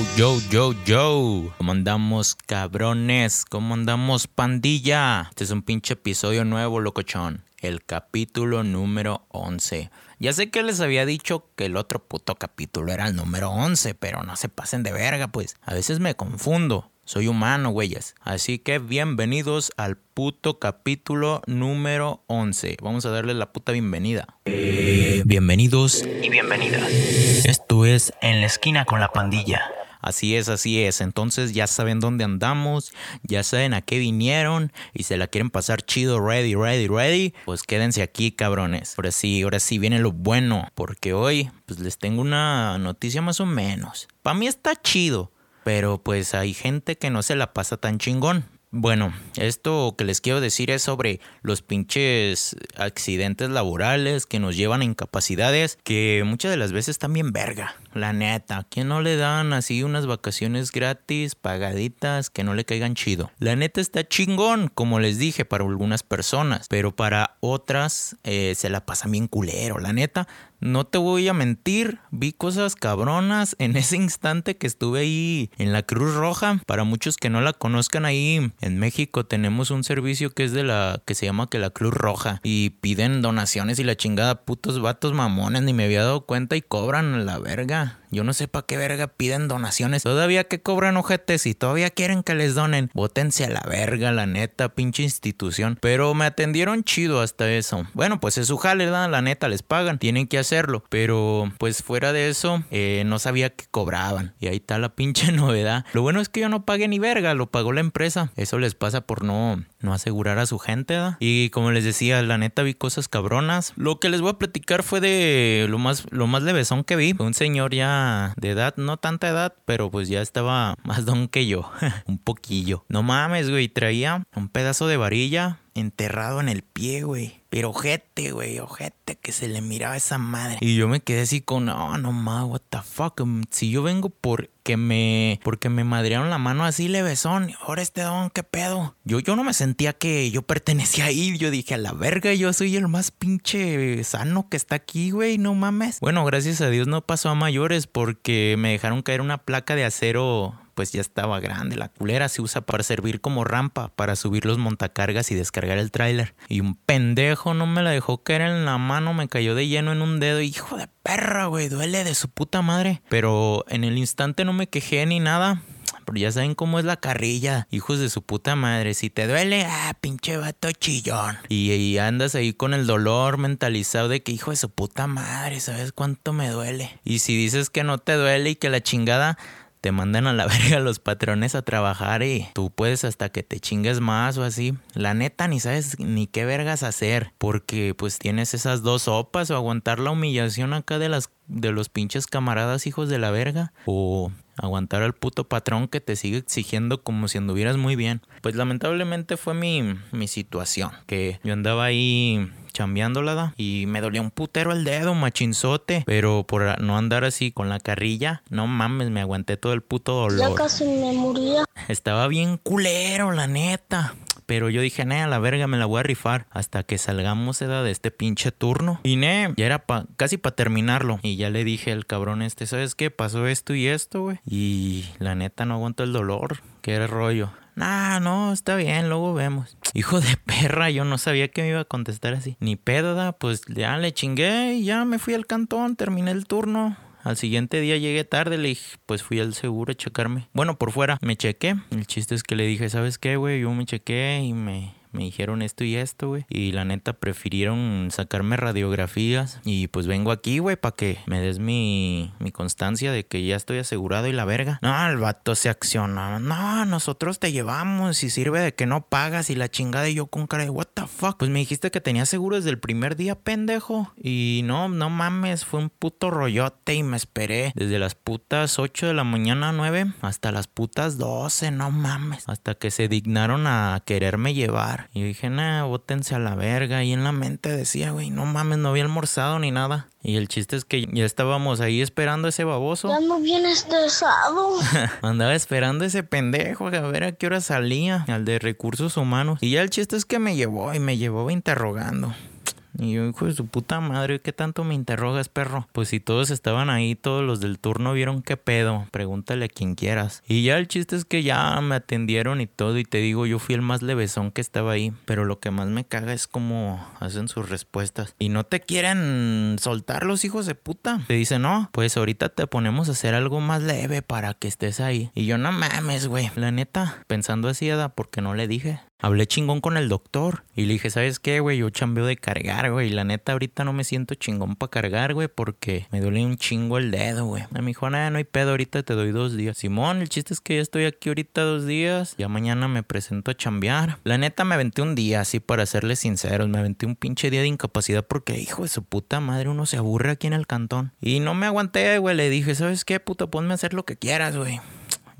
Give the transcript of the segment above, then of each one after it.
Yo, yo, yo, yo. ¿Cómo andamos, cabrones? ¿Cómo andamos, pandilla? Este es un pinche episodio nuevo, locochón. El capítulo número 11. Ya sé que les había dicho que el otro puto capítulo era el número 11, pero no se pasen de verga, pues. A veces me confundo. Soy humano, güeyes. Así que bienvenidos al puto capítulo número 11. Vamos a darle la puta bienvenida. bienvenidos y bienvenidas. Esto es En la esquina con la pandilla. Así es, así es. Entonces ya saben dónde andamos, ya saben a qué vinieron y se la quieren pasar chido, ready, ready, ready. Pues quédense aquí, cabrones. Ahora sí, ahora sí viene lo bueno, porque hoy pues les tengo una noticia más o menos. Para mí está chido pero pues hay gente que no se la pasa tan chingón. Bueno, esto que les quiero decir es sobre los pinches accidentes laborales que nos llevan a incapacidades que muchas de las veces también verga, la neta, que no le dan así unas vacaciones gratis, pagaditas, que no le caigan chido. La neta está chingón, como les dije, para algunas personas, pero para otras eh, se la pasa bien culero, la neta. No te voy a mentir, vi cosas cabronas en ese instante que estuve ahí en la Cruz Roja. Para muchos que no la conozcan ahí en México tenemos un servicio que es de la que se llama que la Cruz Roja y piden donaciones y la chingada putos vatos mamones ni me había dado cuenta y cobran la verga. Yo no sé para qué verga piden donaciones. Todavía que cobran ojetes y todavía quieren que les donen. Bótense a la verga, la neta, pinche institución. Pero me atendieron chido hasta eso. Bueno, pues es su jale. La neta, les pagan. Tienen que hacerlo. Pero pues fuera de eso, eh, no sabía que cobraban. Y ahí está la pinche novedad. Lo bueno es que yo no pagué ni verga, lo pagó la empresa. Eso les pasa por no, no asegurar a su gente, ¿verdad? Y como les decía, la neta vi cosas cabronas. Lo que les voy a platicar fue de lo más, lo más levesón que vi. Un señor ya de edad, no tanta edad, pero pues ya estaba más don que yo, un poquillo. No mames, güey, traía un pedazo de varilla enterrado en el pie, güey. Pero ojete, güey, ojete, que se le miraba esa madre. Y yo me quedé así con, no, no más, what the fuck. Mm, si yo vengo porque me, porque me madrearon la mano así levesón, ahora este don, qué pedo. Yo, yo no me sentía que yo pertenecía ahí. Yo dije, a la verga, yo soy el más pinche sano que está aquí, güey, no mames. Bueno, gracias a Dios no pasó a mayores porque me dejaron caer una placa de acero pues ya estaba grande. La culera se usa para servir como rampa para subir los montacargas y descargar el tráiler. Y un pendejo no me la dejó caer en la mano, me cayó de lleno en un dedo. Hijo de perra, güey, duele de su puta madre. Pero en el instante no me quejé ni nada. Pero ya saben cómo es la carrilla, hijos de su puta madre. Si te duele, ah, pinche vato chillón. Y, y, andas ahí con el dolor mentalizado de que hijo de su puta madre, ¿sabes cuánto me duele? Y si dices que no te duele y que la chingada, te mandan a la verga los patrones a trabajar y tú puedes hasta que te chingues más o así. La neta ni sabes ni qué vergas hacer porque pues tienes esas dos sopas o aguantar la humillación acá de las de los pinches camaradas hijos de la verga o aguantar al puto patrón que te sigue exigiendo como si anduvieras muy bien. Pues lamentablemente fue mi, mi situación, que yo andaba ahí chambeándola y me dolía un putero el dedo, machinzote, pero por no andar así con la carrilla, no mames, me aguanté todo el puto dolor. Ya casi me moría. Estaba bien culero, la neta. Pero yo dije, a la verga me la voy a rifar hasta que salgamos edad de este pinche turno. Y ne, ya era pa, casi para terminarlo. Y ya le dije al cabrón este, ¿sabes qué? Pasó esto y esto, güey. Y la neta no aguanto el dolor. ¿Qué era rollo? Nah, no, está bien, luego vemos. Hijo de perra, yo no sabía que me iba a contestar así. Ni pedo, pues ya le chingué y ya me fui al cantón, terminé el turno. Al siguiente día llegué tarde, le dije, pues fui al seguro a checarme. Bueno, por fuera, me chequé. El chiste es que le dije, ¿sabes qué, güey? Yo me chequé y me me dijeron esto y esto, güey. Y la neta prefirieron sacarme radiografías. Y pues vengo aquí, güey, para que me des mi, mi constancia de que ya estoy asegurado y la verga. No, el vato se acciona. No, nosotros te llevamos y sirve de que no pagas y la chingada. Y yo con cara de, what the fuck. Pues me dijiste que tenía seguro desde el primer día, pendejo. Y no, no mames, fue un puto rollote y me esperé desde las putas 8 de la mañana 9 hasta las putas 12, no mames. Hasta que se dignaron a quererme llevar. Y dije, nah, bótense a la verga. Y en la mente decía, güey, no mames, no había almorzado ni nada. Y el chiste es que ya estábamos ahí esperando a ese baboso. Ya no viene estresado. Andaba esperando a ese pendejo a ver a qué hora salía, al de recursos humanos. Y ya el chiste es que me llevó y me llevó interrogando. Y yo, hijo de su puta madre, ¿qué tanto me interrogas, perro? Pues si todos estaban ahí, todos los del turno vieron qué pedo, pregúntale a quien quieras. Y ya el chiste es que ya me atendieron y todo, y te digo, yo fui el más levesón que estaba ahí, pero lo que más me caga es cómo hacen sus respuestas. Y no te quieren soltar los hijos de puta. Te dicen, no, pues ahorita te ponemos a hacer algo más leve para que estés ahí. Y yo, no mames, güey, la neta, pensando así, ¿da? porque no le dije. Hablé chingón con el doctor y le dije, ¿sabes qué, güey? Yo chambeo de cargar, güey. Y la neta, ahorita no me siento chingón para cargar, güey, porque me duele un chingo el dedo, güey. Me dijo, nada, no hay pedo, ahorita te doy dos días. Simón, el chiste es que ya estoy aquí ahorita dos días. Ya mañana me presento a chambear. La neta, me aventé un día, así para serles sinceros. Me aventé un pinche día de incapacidad porque, hijo de su puta madre, uno se aburre aquí en el cantón. Y no me aguanté, güey. Le dije, ¿sabes qué, puto? Ponme a hacer lo que quieras, güey.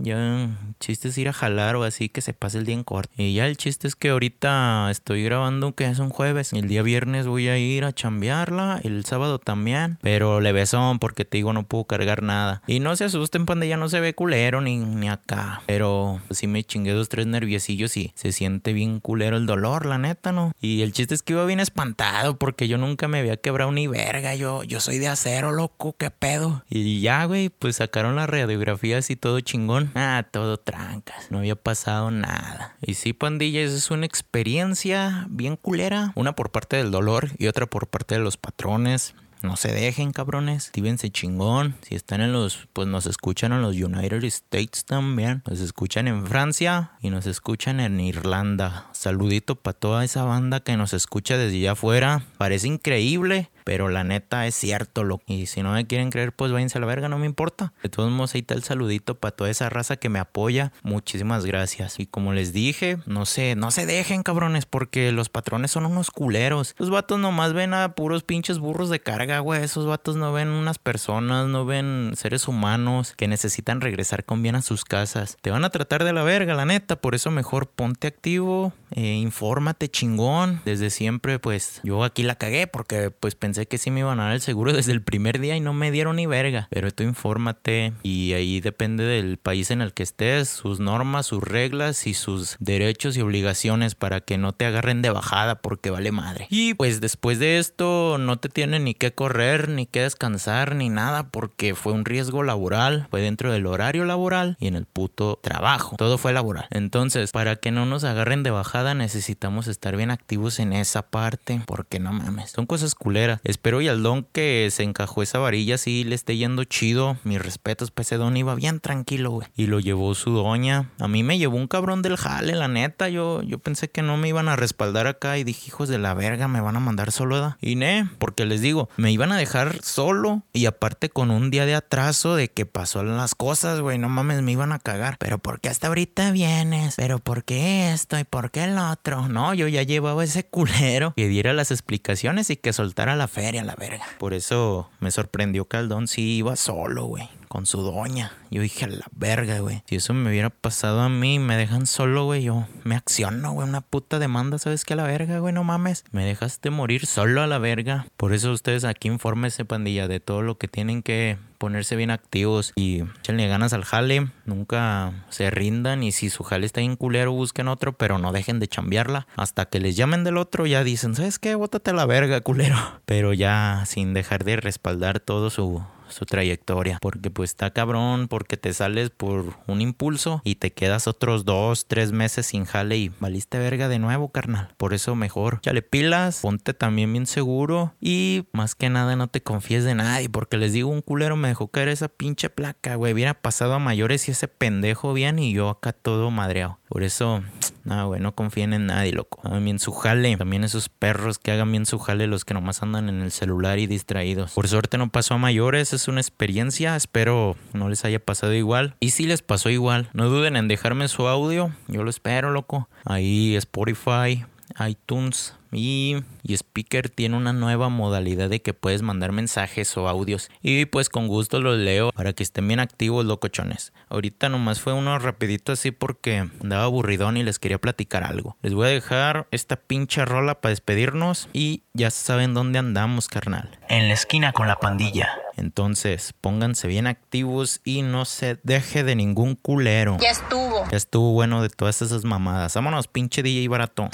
Ya, el chiste es ir a jalar o así que se pase el día en corto. Y ya el chiste es que ahorita estoy grabando que es un jueves. El día viernes voy a ir a chambearla. El sábado también. Pero le besón porque te digo no puedo cargar nada. Y no se asusten, panda, ya no se ve culero ni, ni acá. Pero sí me chingué dos, tres nerviosillos y se siente bien culero el dolor, la neta, ¿no? Y el chiste es que iba bien espantado porque yo nunca me había quebrado ni verga. Yo, yo soy de acero, loco, qué pedo. Y ya, güey, pues sacaron las radiografías y todo chingón. Ah, todo trancas. No había pasado nada. Y sí, pandillas, es una experiencia bien culera. Una por parte del dolor y otra por parte de los patrones. No se dejen, cabrones. Tívense chingón. Si están en los, pues nos escuchan en los United States también. Nos escuchan en Francia y nos escuchan en Irlanda. Saludito para toda esa banda que nos escucha desde allá afuera. Parece increíble. Pero la neta es cierto, lo Y si no me quieren creer, pues váyanse a la verga, no me importa. De todos modos, ahí está el saludito para toda esa raza que me apoya. Muchísimas gracias. Y como les dije, no sé, no se dejen, cabrones, porque los patrones son unos culeros. Los vatos nomás ven a puros pinches burros de carga, güey. Esos vatos no ven unas personas, no ven seres humanos que necesitan regresar con bien a sus casas. Te van a tratar de la verga, la neta. Por eso mejor ponte activo, eh, infórmate chingón. Desde siempre, pues yo aquí la cagué porque pues pensé que sí me iban a dar el seguro desde el primer día y no me dieron ni verga. Pero tú infórmate y ahí depende del país en el que estés, sus normas, sus reglas y sus derechos y obligaciones para que no te agarren de bajada porque vale madre. Y pues después de esto no te tienen ni que correr, ni que descansar, ni nada porque fue un riesgo laboral, fue dentro del horario laboral y en el puto trabajo. Todo fue laboral. Entonces, para que no nos agarren de bajada necesitamos estar bien activos en esa parte porque no mames, son cosas culeras. Espero y al don que se encajó esa varilla sí le esté yendo chido. Mis respetos, pues ese don iba bien tranquilo, güey. Y lo llevó su doña. A mí me llevó un cabrón del jale, la neta. Yo, yo pensé que no me iban a respaldar acá y dije, hijos de la verga, me van a mandar solo. Y ne, porque les digo, me iban a dejar solo y aparte con un día de atraso de que pasó las cosas, güey. No mames, me iban a cagar. Pero ¿por qué hasta ahorita vienes? ¿Pero por qué esto y por qué el otro? No, yo ya llevaba ese culero que diera las explicaciones y que soltara la fe feria, la verga. Por eso me sorprendió que Aldón sí iba solo, güey con su doña. Yo dije, a la verga, güey. Si eso me hubiera pasado a mí, me dejan solo, güey. Yo me acciono, güey. Una puta demanda, ¿sabes qué? A la verga, güey. No mames. Me dejaste morir solo a la verga. Por eso ustedes aquí infórmense, pandilla, de todo lo que tienen que ponerse bien activos y echenle ganas al jale. Nunca se rindan. Y si su jale está en culero, busquen otro, pero no dejen de chambearla. Hasta que les llamen del otro, ya dicen, ¿sabes qué? Bótate a la verga, culero. Pero ya sin dejar de respaldar todo su su trayectoria. Porque pues está cabrón, porque te sales por un impulso y te quedas otros dos, tres meses sin jale y valiste verga de nuevo, carnal. Por eso mejor, chale pilas, ponte también bien seguro y más que nada no te confíes de nadie. Porque les digo, un culero me dejó caer esa pinche placa, güey. Hubiera pasado a mayores y ese pendejo bien y yo acá todo madreado. Por eso, nada, güey, no confíen en nadie, loco. Hagan bien su jale. También esos perros que hagan bien su jale, los que nomás andan en el celular y distraídos. Por suerte no pasó a mayores, es una experiencia. Espero no les haya pasado igual. Y si les pasó igual, no duden en dejarme su audio. Yo lo espero, loco. Ahí Spotify, iTunes y, y, Speaker tiene una nueva modalidad de que puedes mandar mensajes o audios. Y pues con gusto los leo para que estén bien activos, locochones. Ahorita nomás fue uno rapidito así porque andaba aburridón y les quería platicar algo. Les voy a dejar esta pinche rola para despedirnos y ya saben dónde andamos, carnal. En la esquina con la pandilla. Entonces, pónganse bien activos y no se deje de ningún culero. Ya estuvo. Ya estuvo bueno de todas esas mamadas. Vámonos, pinche DJ barato.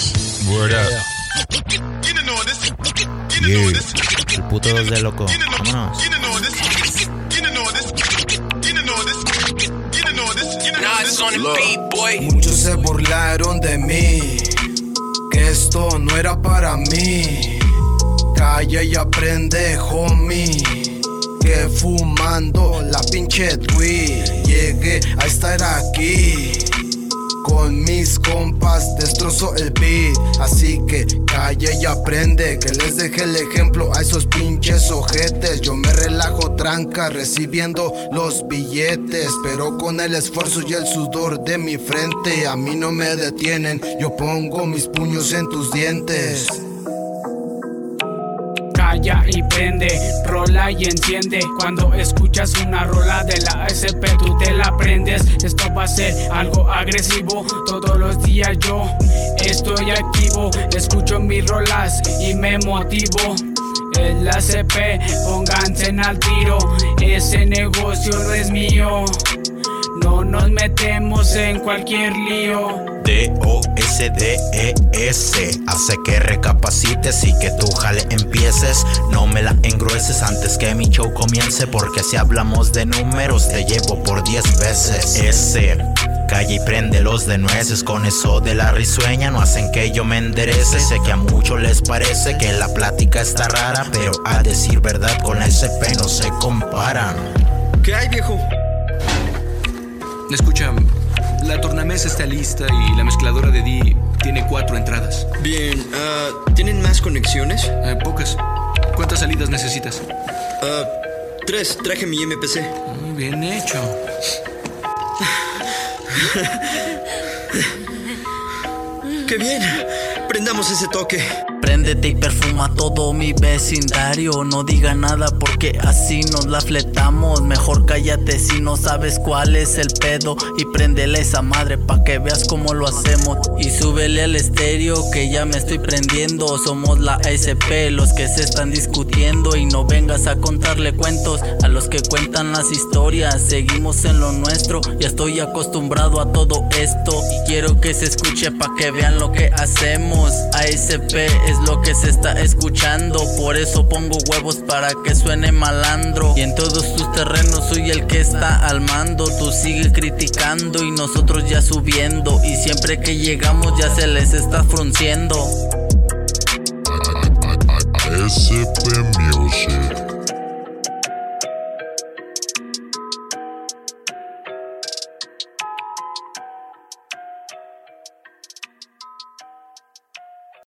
Word up. Yeah. El puto dos de loco. Vámonos. Muchos se burlaron de mí, que esto no era para mí. Calla y aprende, homie. Que fumando la pinche tweet. Llegué a estar aquí. Con mis compas destrozo el beat. Así que calla y aprende Que les deje el ejemplo a esos pinches ojetes. Yo me relajo tranca recibiendo los billetes Pero con el esfuerzo y el sudor de mi frente A mí no me detienen. Yo pongo mis puños en tus dientes Calla y prende, rola y enciende. Cuando escuchas una rola de la SP, tú te la prendes. Esto va a ser algo agresivo. Todos los días yo estoy activo. Escucho mis rolas y me motivo. El ACP, pónganse en al tiro. Ese negocio no es mío. No nos metemos en cualquier lío. D-O-S-D-E-S Hace que recapacites y que tu jale empieces. No me la engrueces antes que mi show comience Porque si hablamos de números te llevo por 10 veces. S Calla y prende los de nueces. Con eso de la risueña no hacen que yo me enderece. Sé que a muchos les parece que la plática está rara Pero a decir verdad con la SP no se comparan. ¿Qué hay, viejo? Escucha, la tornamesa está lista y la mezcladora de D tiene cuatro entradas. Bien, ah, ¿tienen más conexiones? Eh, pocas. ¿Cuántas salidas necesitas? Ah, tres, traje mi MPC. Muy bien hecho. ¡Qué bien! Prendamos ese toque. Préndete y perfuma todo mi vecindario. No diga nada porque así nos la fletamos. Mejor cállate si no sabes cuál es el pedo. Y préndele esa madre pa' que veas cómo lo hacemos. Y súbele al estéreo que ya me estoy prendiendo. Somos la SP, los que se están discutiendo. Y no vengas a contarle cuentos a los que cuentan las historias. Seguimos en lo nuestro, ya estoy acostumbrado a todo esto. Y quiero que se escuche pa' que vean lo que hacemos. ASP lo que se está escuchando. Por eso pongo huevos para que suene malandro. Y en todos tus terrenos soy el que está al mando. Tú sigue criticando y nosotros ya subiendo. Y siempre que llegamos ya se les está frunciendo. SP Music.